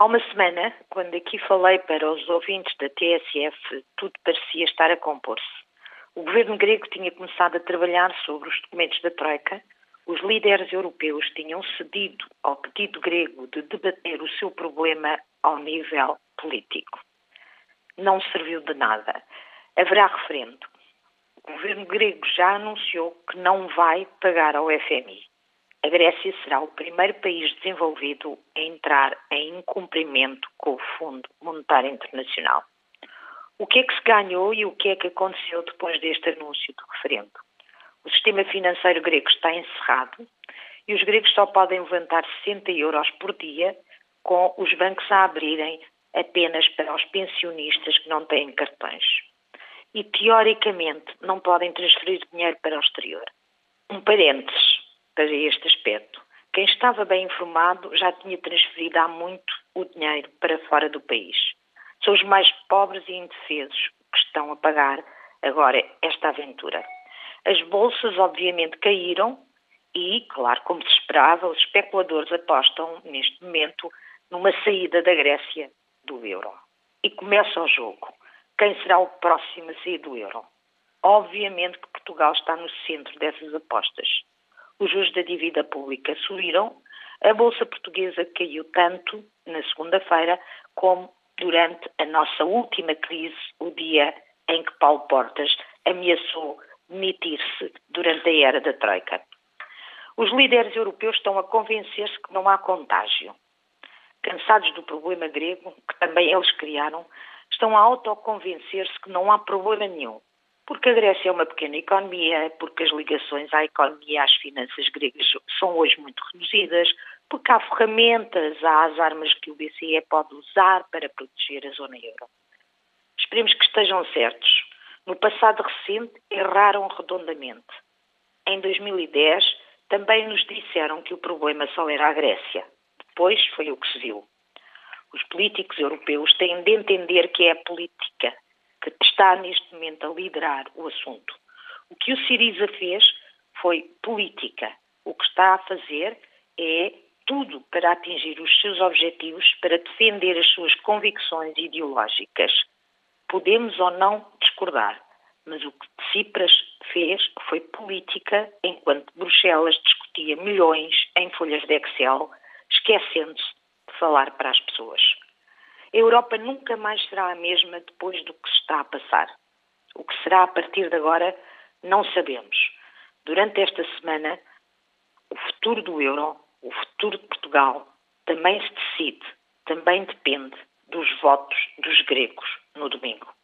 Há uma semana, quando aqui falei para os ouvintes da TSF, tudo parecia estar a compor-se. O governo grego tinha começado a trabalhar sobre os documentos da Troika, os líderes europeus tinham cedido ao pedido grego de debater o seu problema ao nível político. Não serviu de nada. Haverá referendo. O governo grego já anunciou que não vai pagar ao FMI a Grécia será o primeiro país desenvolvido a entrar em incumprimento com o Fundo Monetário Internacional. O que é que se ganhou e o que é que aconteceu depois deste anúncio do referendo? O sistema financeiro grego está encerrado e os gregos só podem levantar 60 euros por dia, com os bancos a abrirem apenas para os pensionistas que não têm cartões. E, teoricamente, não podem transferir dinheiro para o exterior. Um parênteses para este aspecto. Quem estava bem informado já tinha transferido há muito o dinheiro para fora do país. São os mais pobres e indefesos que estão a pagar agora esta aventura. As bolsas, obviamente, caíram e, claro, como se esperava, os especuladores apostam, neste momento, numa saída da Grécia do euro. E começa o jogo. Quem será o próximo a sair do euro? Obviamente que Portugal está no centro dessas apostas os juros da dívida pública subiram, a Bolsa Portuguesa caiu tanto na segunda-feira como durante a nossa última crise, o dia em que Paulo Portas ameaçou demitir-se durante a era da Troika. Os líderes europeus estão a convencer-se que não há contágio. Cansados do problema grego, que também eles criaram, estão a autoconvencer-se que não há problema nenhum porque a Grécia é uma pequena economia, porque as ligações à economia e às finanças gregas são hoje muito reduzidas, porque há ferramentas, há as armas que o BCE pode usar para proteger a zona euro. Esperemos que estejam certos. No passado recente, erraram redondamente. Em 2010, também nos disseram que o problema só era a Grécia. Depois foi o que se viu. Os políticos europeus têm de entender que é a política que está neste momento a liderar o assunto. O que o Siriza fez foi política. O que está a fazer é tudo para atingir os seus objetivos, para defender as suas convicções ideológicas. Podemos ou não discordar, mas o que Tsipras fez foi política, enquanto Bruxelas discutia milhões em folhas de Excel, esquecendo-se de falar para as pessoas. A Europa nunca mais será a mesma depois do que está a passar. O que será a partir de agora, não sabemos. Durante esta semana, o futuro do euro, o futuro de Portugal, também se decide, também depende dos votos dos gregos no domingo.